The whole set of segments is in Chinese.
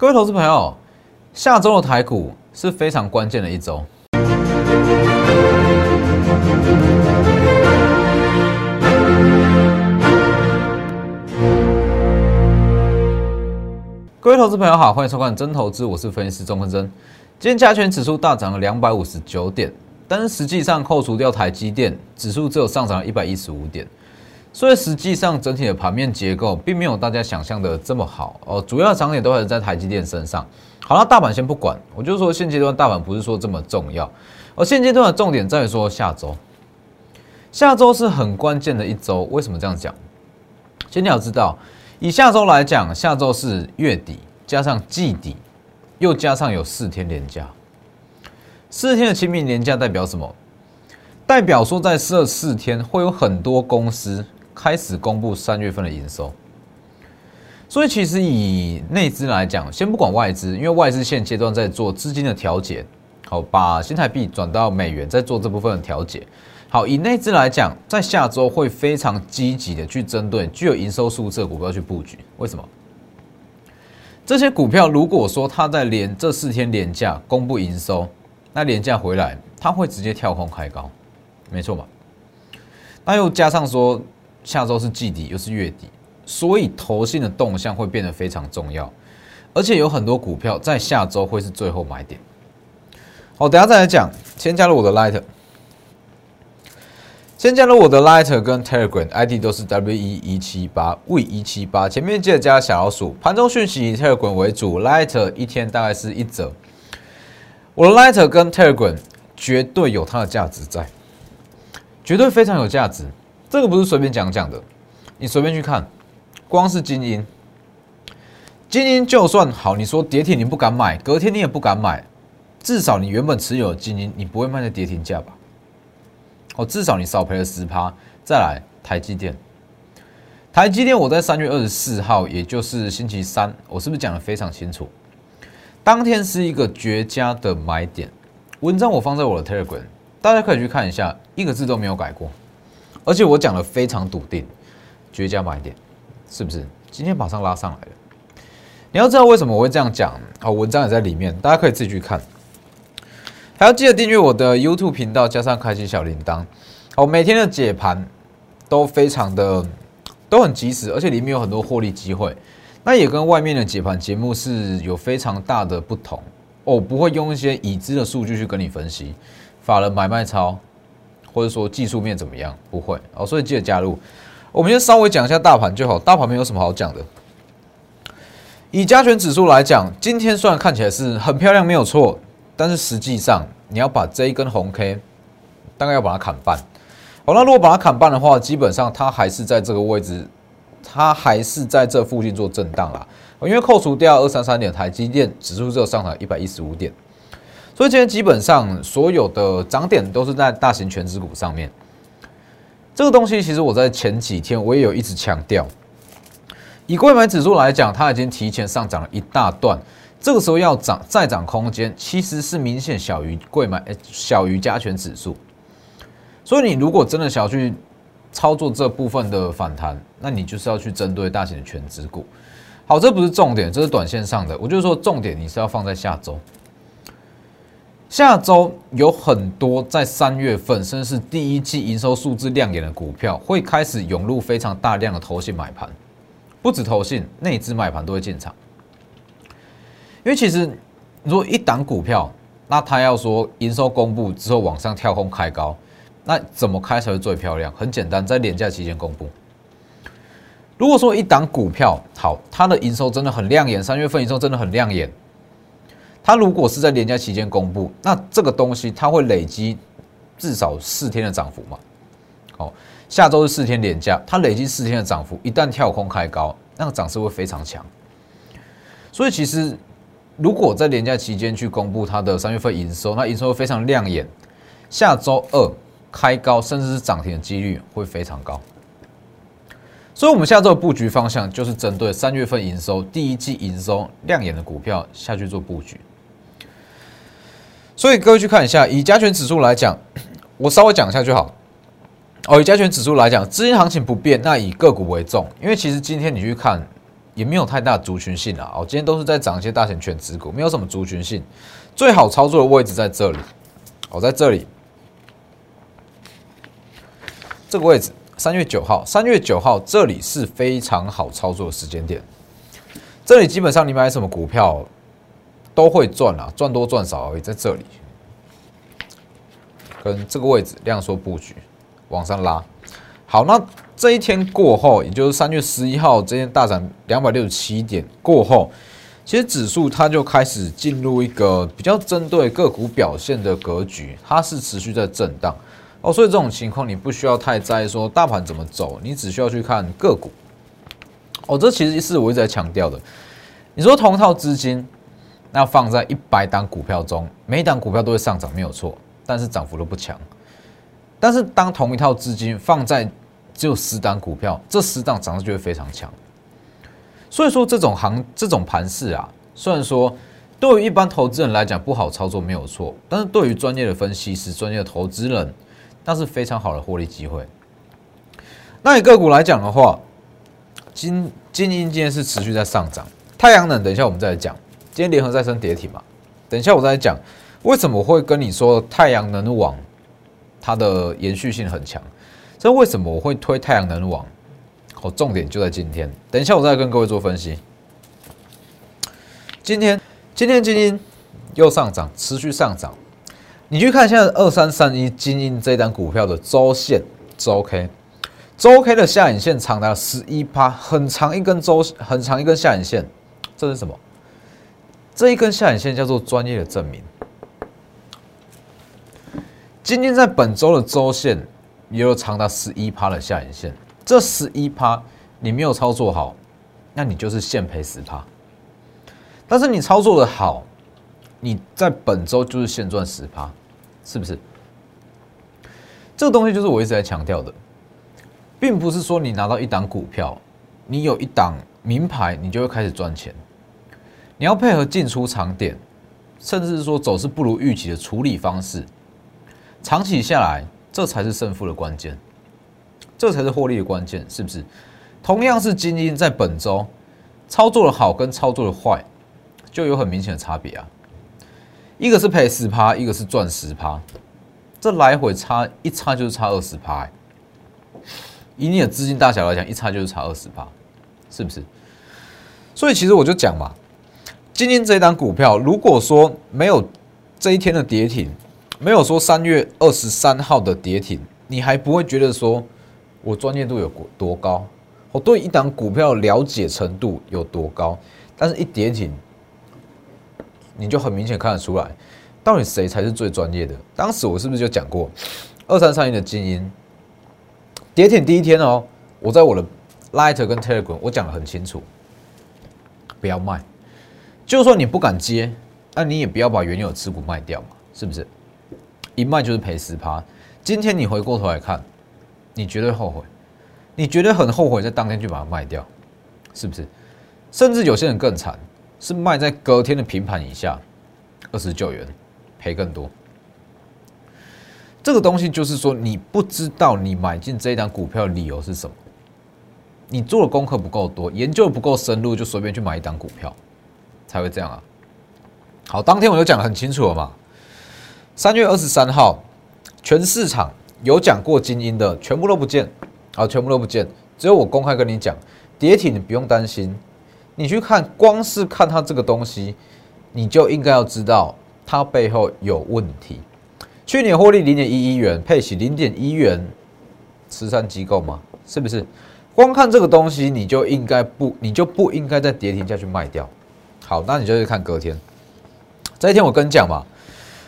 各位投资朋友，下周的台股是非常关键的一周。各位投资朋友好，欢迎收看真投资，我是分析师钟文真。今天加权指数大涨了两百五十九点，但是实际上扣除掉台积电，指数只有上涨了一百一十五点。所以实际上整体的盘面结构并没有大家想象的这么好哦，主要的涨点都还是在台积电身上。好了，大盘先不管，我就说现阶段大盘不是说这么重要，而现阶段的重点在于说下周，下周是很关键的一周。为什么这样讲？先你要知道，以下周来讲，下周是月底加上季底，又加上有四天连假，四天的清明连假代表什么？代表说在这四天会有很多公司。开始公布三月份的营收，所以其实以内资来讲，先不管外资，因为外资现阶段在做资金的调节，好，把新台币转到美元，在做这部分的调节。好，以内资来讲，在下周会非常积极的去针对具有营收数字的股票去布局。为什么？这些股票如果说它在连这四天连价公布营收，那连价回来，它会直接跳空开高，没错吧？那又加上说。下周是季底，又是月底，所以投信的动向会变得非常重要，而且有很多股票在下周会是最后买点。好，等下再来讲。先加入我的 Light，先加入我的 Light 跟 Telegram，ID 都是 W 一一七八 V 一七八，前面记得加小老鼠。盘中讯息以 Telegram 为主，Light 一天大概是一折。我的 Light 跟 Telegram 绝对有它的价值在，绝对非常有价值。这个不是随便讲讲的，你随便去看，光是精英，精英就算好，你说跌停你不敢买，隔天你也不敢买，至少你原本持有的精英，你不会卖在跌停价吧？哦，至少你少赔了十趴。再来，台积电，台积电我在三月二十四号，也就是星期三，我是不是讲的非常清楚？当天是一个绝佳的买点，文章我放在我的 Telegram，大家可以去看一下，一个字都没有改过。而且我讲的非常笃定，绝佳买点，是不是？今天马上拉上来了。你要知道为什么我会这样讲好，文章也在里面，大家可以自己去看。还要记得订阅我的 YouTube 频道，加上开启小铃铛。好，每天的解盘都非常的都很及时，而且里面有很多获利机会。那也跟外面的解盘节目是有非常大的不同。我不会用一些已知的数据去跟你分析法人买卖超。或者说技术面怎么样？不会哦，所以记得加入。我们先稍微讲一下大盘就好，大盘没有什么好讲的。以加权指数来讲，今天虽然看起来是很漂亮，没有错，但是实际上你要把这一根红 K，大概要把它砍半。好，那如果把它砍半的话，基本上它还是在这个位置，它还是在这附近做震荡啦。因为扣除掉二三三点，台积电指数只有上涨一百一十五点。所以今天基本上所有的涨点都是在大型全指股上面。这个东西其实我在前几天我也有一直强调，以贵买指数来讲，它已经提前上涨了一大段，这个时候要涨再涨空间其实是明显小于贵买小于加权指数。所以你如果真的想要去操作这部分的反弹，那你就是要去针对大型的全指股。好，这不是重点，这是短线上的。我就是说重点你是要放在下周。下周有很多在三月份，甚至是第一季营收数字亮眼的股票，会开始涌入非常大量的投信买盘，不止投信，内资买盘都会进场。因为其实如果一档股票，那他要说营收公布之后往上跳空开高，那怎么开才会最漂亮？很简单，在廉价期间公布。如果说一档股票好，它的营收真的很亮眼，三月份营收真的很亮眼。它如果是在年假期间公布，那这个东西它会累积至少四天的涨幅嘛？好，下周是四天连假，它累积四天的涨幅，一旦跳空开高，那个涨势会非常强。所以其实如果在年假期间去公布它的三月份营收，那营收会非常亮眼，下周二开高甚至是涨停的几率会非常高。所以，我们下周的布局方向就是针对三月份营收、第一季营收亮眼的股票下去做布局。所以各位去看一下，以加权指数来讲，我稍微讲一下就好。哦，以加权指数来讲，资金行情不变，那以个股为重。因为其实今天你去看，也没有太大族群性啊。哦，今天都是在涨一些大型全值股，没有什么族群性。最好操作的位置在这里，哦，在这里，这个位置，三月九号，三月九号这里是非常好操作的时间点。这里基本上你买什么股票都会赚啊，赚多赚少而已。在这里，跟这个位置量缩布局往上拉。好，那这一天过后，也就是三月十一号，这天大涨两百六十七点过后，其实指数它就开始进入一个比较针对个股表现的格局，它是持续在震荡哦。所以这种情况你不需要太在意说大盘怎么走，你只需要去看个股。哦，这其实是我一直在强调的。你说同套资金，那放在一百档股票中，每一档股票都会上涨，没有错，但是涨幅都不强。但是当同一套资金放在只有十档股票，这十档涨势就会非常强。所以说这种行这种盘势啊，虽然说对于一般投资人来讲不好操作，没有错，但是对于专业的分析师、专业的投资人，那是非常好的获利机会。那以个股来讲的话，金金鹰今天是持续在上涨，太阳能等一下我们再来讲。今天联合再生跌停嘛，等一下我再讲为什么会跟你说太阳能网它的延续性很强。这为什么我会推太阳能网？哦，重点就在今天。等一下我再跟各位做分析。今天今天金鹰又上涨，持续上涨。你去看现在二三三一金鹰这单股票的周线周 K。周 K 的下影线长达十一趴，很长一根周，很长一根下影线，这是什么？这一根下影线叫做专业的证明。今天在本周的周线也有长达十一趴的下影线，这十一趴你没有操作好，那你就是现赔十趴。但是你操作的好，你在本周就是现赚十趴，是不是？这个东西就是我一直在强调的。并不是说你拿到一档股票，你有一档名牌，你就会开始赚钱。你要配合进出场点，甚至是说走势不如预期的处理方式，长期下来，这才是胜负的关键，这才是获利的关键，是不是？同样是精英，在本周操作的好跟操作的坏，就有很明显的差别啊。一个是赔十趴，一个是赚十趴，这来回差一差就是差二十趴。以你的资金大小来讲，一差就是差二十趴，是不是？所以其实我就讲嘛，今天这一单股票，如果说没有这一天的跌停，没有说三月二十三号的跌停，你还不会觉得说我专业度有多高，我对一档股票了解程度有多高。但是一跌停，你就很明显看得出来，到底谁才是最专业的。当时我是不是就讲过，二三三一的精英？跌停第一天哦，我在我的 Light 跟 Telegram 我讲的很清楚，不要卖。就算你不敢接，那你也不要把原有持股卖掉嘛，是不是？一卖就是赔十趴。今天你回过头来看，你绝对后悔，你绝对很后悔在当天就把它卖掉，是不是？甚至有些人更惨，是卖在隔天的平盘以下，二十九元，赔更多。这个东西就是说，你不知道你买进这一档股票的理由是什么，你做的功课不够多，研究不够深入，就随便去买一档股票，才会这样啊。好，当天我就讲的很清楚了嘛。三月二十三号，全市场有讲过精英的，全部都不见，好，全部都不见，只有我公开跟你讲，跌停你不用担心，你去看，光是看它这个东西，你就应该要知道它背后有问题。去年获利零点一一元，配息零点一元，慈善机构吗？是不是？光看这个东西，你就应该不，你就不应该在跌停下去卖掉。好，那你就去看隔天。这一天我跟你讲嘛，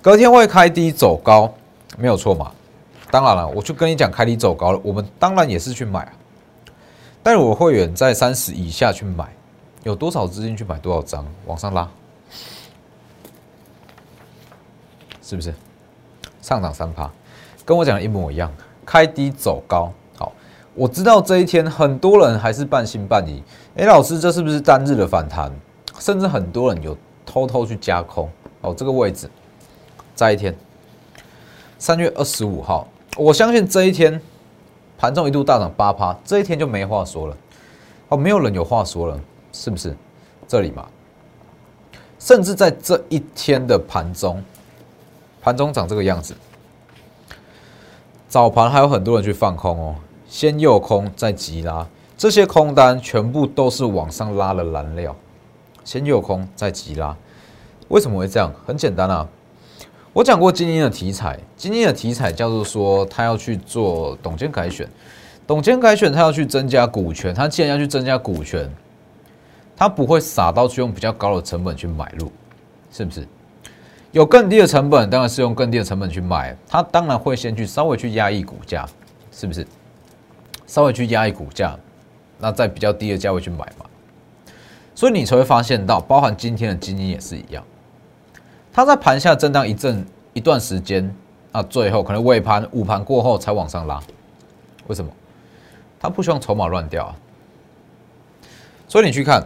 隔天会开低走高，没有错嘛。当然了，我就跟你讲开低走高了，我们当然也是去买啊。但是我会员在三十以下去买，有多少资金去买多少张，往上拉，是不是？上涨三趴，跟我讲的一模一样，开低走高。好，我知道这一天很多人还是半信半疑。哎，老师，这是不是单日的反弹？甚至很多人有偷偷去加空。哦，这个位置，在一天，三月二十五号，我相信这一天盘中一度大涨八趴，这一天就没话说了。哦，没有人有话说了。是不是？这里嘛，甚至在这一天的盘中，盘中长这个样子，早盘还有很多人去放空哦，先诱空再急拉，这些空单全部都是往上拉的燃料，先诱空再急拉，为什么会这样？很简单啊。我讲过，今天的题材，今天的题材叫做说，他要去做董监改选，董监改选，他要去增加股权，他既然要去增加股权，他不会傻到去用比较高的成本去买入，是不是？有更低的成本，当然是用更低的成本去买，他当然会先去稍微去压抑股价，是不是？稍微去压抑股价，那在比较低的价位去买嘛，所以你才会发现到，包含今天的基金也是一样。它在盘下震荡一阵一段时间，那最后可能尾盘午盘过后才往上拉，为什么？它不希望筹码乱掉啊。所以你去看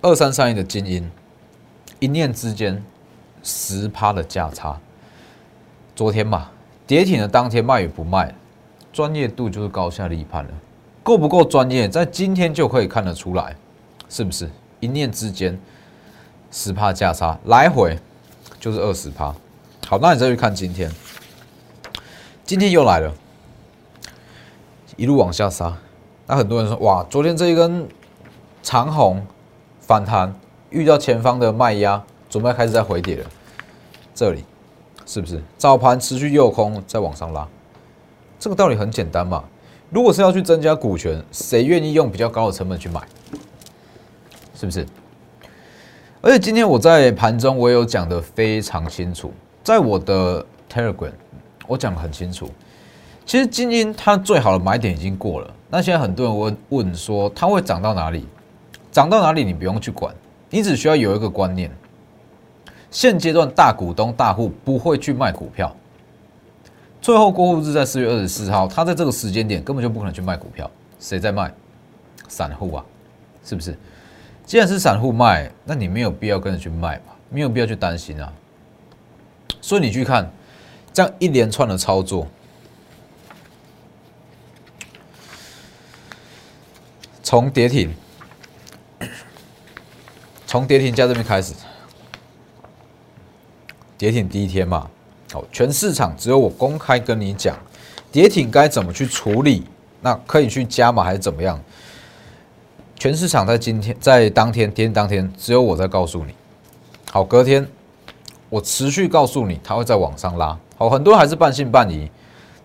二三三一的精英，一念之间十趴的价差。昨天嘛，跌停的当天卖与不卖，专业度就是高下立判了。够不够专业，在今天就可以看得出来，是不是？一念之间十趴价差，来回。就是二十趴，好，那你再去看今天，今天又来了，一路往下杀。那很多人说，哇，昨天这一根长红反弹，遇到前方的卖压，准备开始在回跌了。这里是不是早盘持续诱空，再往上拉？这个道理很简单嘛。如果是要去增加股权，谁愿意用比较高的成本去买？是不是？而且今天我在盘中我有讲的非常清楚，在我的 Telegram 我讲的很清楚。其实精英它最好的买点已经过了，那现在很多人问问说它会涨到哪里？涨到哪里你不用去管，你只需要有一个观念：现阶段大股东大户不会去卖股票。最后过户日在四月二十四号，他在这个时间点根本就不可能去卖股票，谁在卖？散户啊，是不是？既然是散户卖，那你没有必要跟着去卖嘛，没有必要去担心啊。所以你去看这样一连串的操作，从跌停，从跌停价这边开始，跌停第一天嘛，好，全市场只有我公开跟你讲，跌停该怎么去处理，那可以去加码还是怎么样？全市场在今天，在当天，天当天，只有我在告诉你。好，隔天我持续告诉你，它会在往上拉。好，很多人还是半信半疑。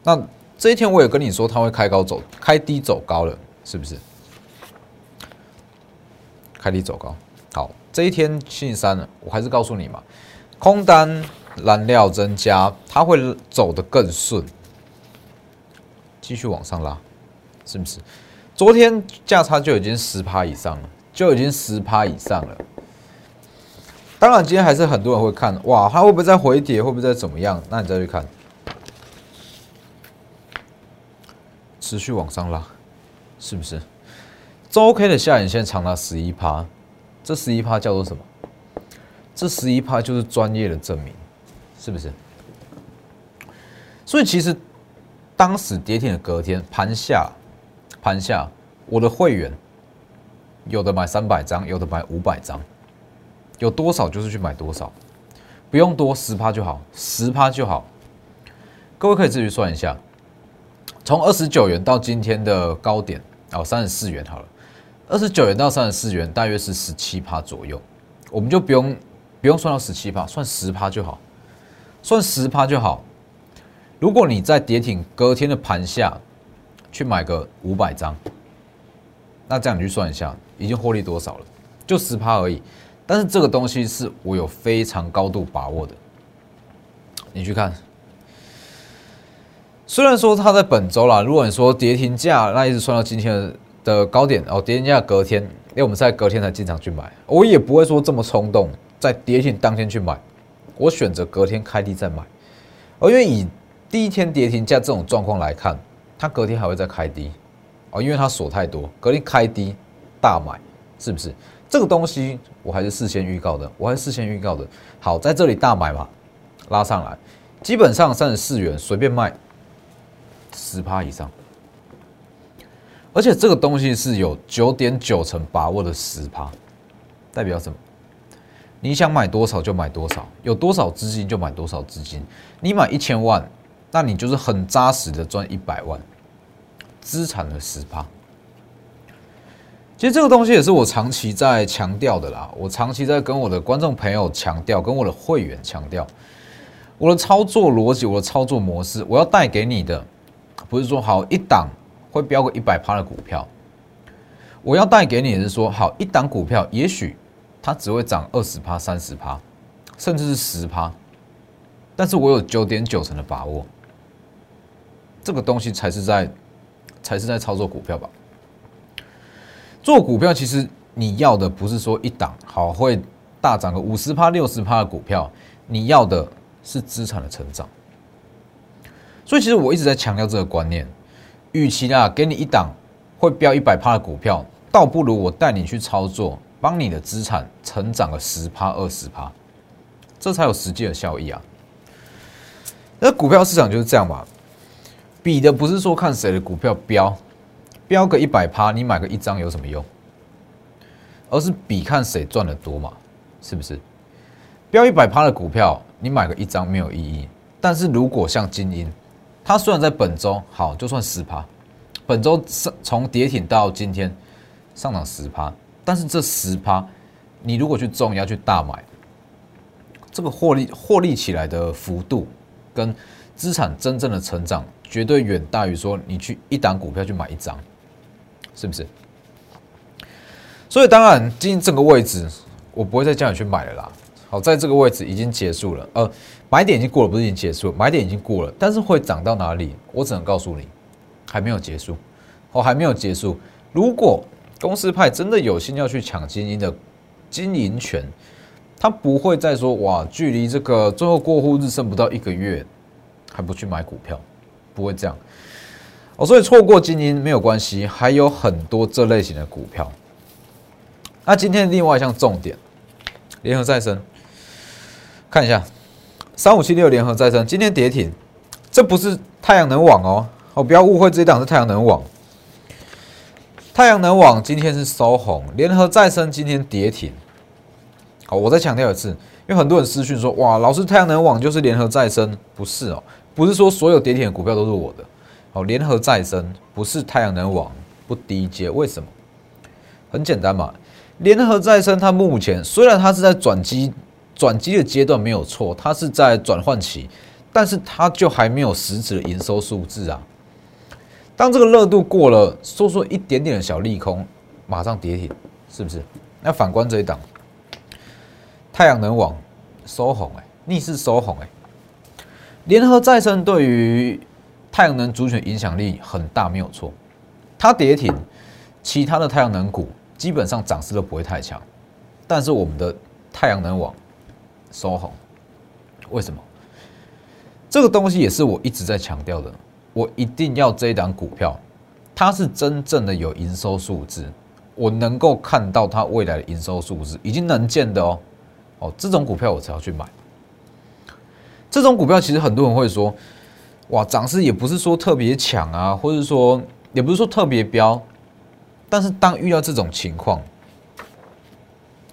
那这一天我也跟你说，它会开高走，开低走高了，是不是？开低走高。好，这一天星期三了，我还是告诉你嘛，空单燃料增加，它会走得更顺，继续往上拉，是不是？昨天价差就已经十趴以上了，就已经十趴以上了。当然，今天还是很多人会看，哇，它会不会再回跌？会不会再怎么样？那你再去看，持续往上拉，是不是？周 K 的下影线长达十一趴，这十一趴叫做什么？这十一趴就是专业的证明，是不是？所以其实当时跌停的隔天盘下。盘下，我的会员有的买三百张，有的买五百张，有多少就是去买多少，不用多，十趴就好，十趴就好。各位可以自己算一下，从二十九元到今天的高点哦，三十四元好了，二十九元到三十四元大约是十七趴左右，我们就不用不用算到十七趴，算十趴就好，算十趴就好。如果你在跌停隔天的盘下。去买个五百张，那这样你去算一下，已经获利多少了？就十趴而已。但是这个东西是我有非常高度把握的。你去看，虽然说它在本周啦，如果你说跌停价，那一直算到今天的高点哦，跌停价隔天，因为我们在隔天才进场去买，我也不会说这么冲动，在跌停当天去买，我选择隔天开低再买。而因为以第一天跌停价这种状况来看。它隔天还会再开低哦，因为它锁太多，隔天开低大买，是不是？这个东西我还是事先预告的，我还是事先预告的。好，在这里大买嘛，拉上来，基本上三十四元随便卖十趴以上，而且这个东西是有九点九成把握的十趴，代表什么？你想买多少就买多少，有多少资金就买多少资金。你买一千万，那你就是很扎实的赚一百万，资产的十趴。其实这个东西也是我长期在强调的啦，我长期在跟我的观众朋友强调，跟我的会员强调，我的操作逻辑，我的操作模式，我要带给你的，不是说好一档会飙个一百趴的股票，我要带给你的是说，好一档股票，也许它只会涨二十趴、三十趴，甚至是十趴，但是我有九点九成的把握，这个东西才是在，才是在操作股票吧。做股票，其实你要的不是说一档好会大涨个五十趴、六十趴的股票，你要的是资产的成长。所以，其实我一直在强调这个观念：，与其啊给你一档会飙一百趴的股票，倒不如我带你去操作，帮你的资产成长个十趴、二十趴，这才有实际的效益啊。那股票市场就是这样嘛，比的不是说看谁的股票飙。标个一百趴，你买个一张有什么用？而是比看谁赚的多嘛，是不是？标一百趴的股票，你买个一张没有意义。但是如果像精英，它虽然在本周好，就算十趴，本周上从跌停到今天上涨十趴，但是这十趴，你如果去重要去大买，这个获利获利起来的幅度跟资产真正的成长，绝对远大于说你去一档股票去买一张。是不是？所以当然，今这个位置我不会再叫你去买了啦。好，在这个位置已经结束了，呃，买点已经过了，不是已经结束了，买点已经过了，但是会涨到哪里，我只能告诉你，还没有结束，哦，还没有结束。如果公司派真的有心要去抢精英的经营权，他不会再说哇，距离这个最后过户日剩不到一个月，还不去买股票，不会这样。哦，所以错过精英没有关系，还有很多这类型的股票。那今天另外一项重点，联合再生，看一下三五七六联合再生今天跌停，这不是太阳能网哦，哦不要误会，这一档是太阳能网。太阳能网今天是收红，联合再生今天跌停。好，我再强调一次，因为很多人私讯说，哇，老师太阳能网就是联合再生，不是哦，不是说所有跌停的股票都是我的。好，联合再生不是太阳能网不低阶，为什么？很简单嘛，联合再生它目前虽然它是在转机转机的阶段没有错，它是在转换期，但是它就还没有实质的营收数字啊。当这个热度过了，说说一点点的小利空，马上跌停，是不是？那反观这一档，太阳能网收红哎，逆势收红哎，联合再生对于。太阳能主选影响力很大，没有错。它跌停，其他的太阳能股基本上涨势都不会太强。但是我们的太阳能网收红，为什么？这个东西也是我一直在强调的。我一定要这一档股票，它是真正的有营收数字，我能够看到它未来的营收数字，已经能见的哦。哦，这种股票我才要去买。这种股票其实很多人会说。哇，涨势也不是说特别强啊，或者说也不是说特别飙，但是当遇到这种情况，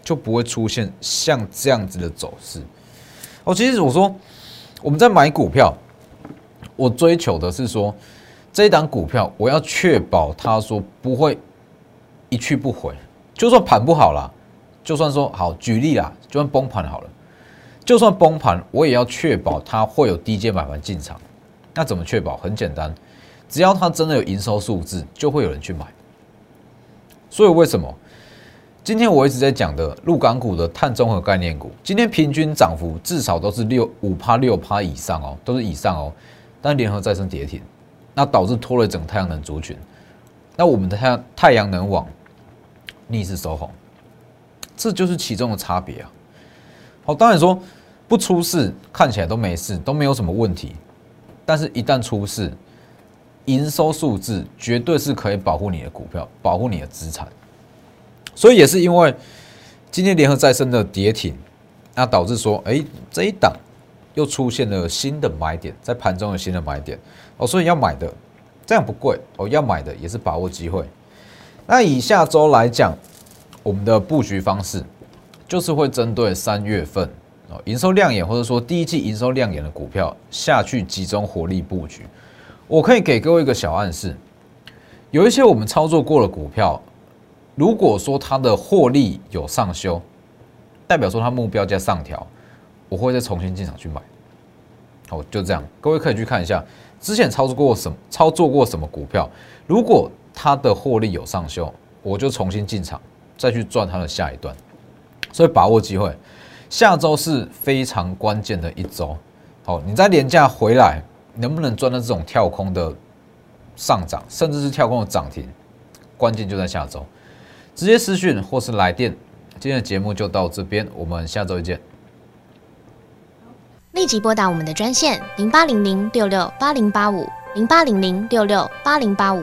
就不会出现像这样子的走势。哦，其实我说我们在买股票，我追求的是说这一档股票，我要确保它说不会一去不回，就算盘不好了，就算说好举例啦，就算崩盘好了，就算崩盘，我也要确保它会有低阶买盘进场。那怎么确保？很简单，只要它真的有营收数字，就会有人去买。所以为什么今天我一直在讲的陆港股的碳中和概念股，今天平均涨幅至少都是六五趴六趴以上哦，都是以上哦。但联合再生跌停，那导致拖累整太阳能族群。那我们的太太阳能网逆势收红，这就是其中的差别啊。好，当然说不出事，看起来都没事，都没有什么问题。但是，一旦出事，营收数字绝对是可以保护你的股票，保护你的资产。所以也是因为今天联合再生的跌停，那导致说，哎，这一档又出现了新的买点，在盘中有新的买点哦，所以要买的这样不贵哦，要买的也是把握机会。那以下周来讲，我们的布局方式，就是会针对三月份哦营收亮眼或者说第一季营收亮眼的股票下去集中火力布局。我可以给各位一个小暗示，有一些我们操作过的股票，如果说它的获利有上修，代表说它目标价上调，我会再重新进场去买。好，就这样，各位可以去看一下之前操作过什么，操作过什么股票，如果它的获利有上修，我就重新进场，再去赚它的下一段。所以把握机会，下周是非常关键的一周。好，你在年假回来。能不能赚到这种跳空的上涨，甚至是跳空的涨停？关键就在下周，直接私讯或是来电。今天的节目就到这边，我们下周见。立即拨打我们的专线零八零零六六八零八五。零八零零六六八零八五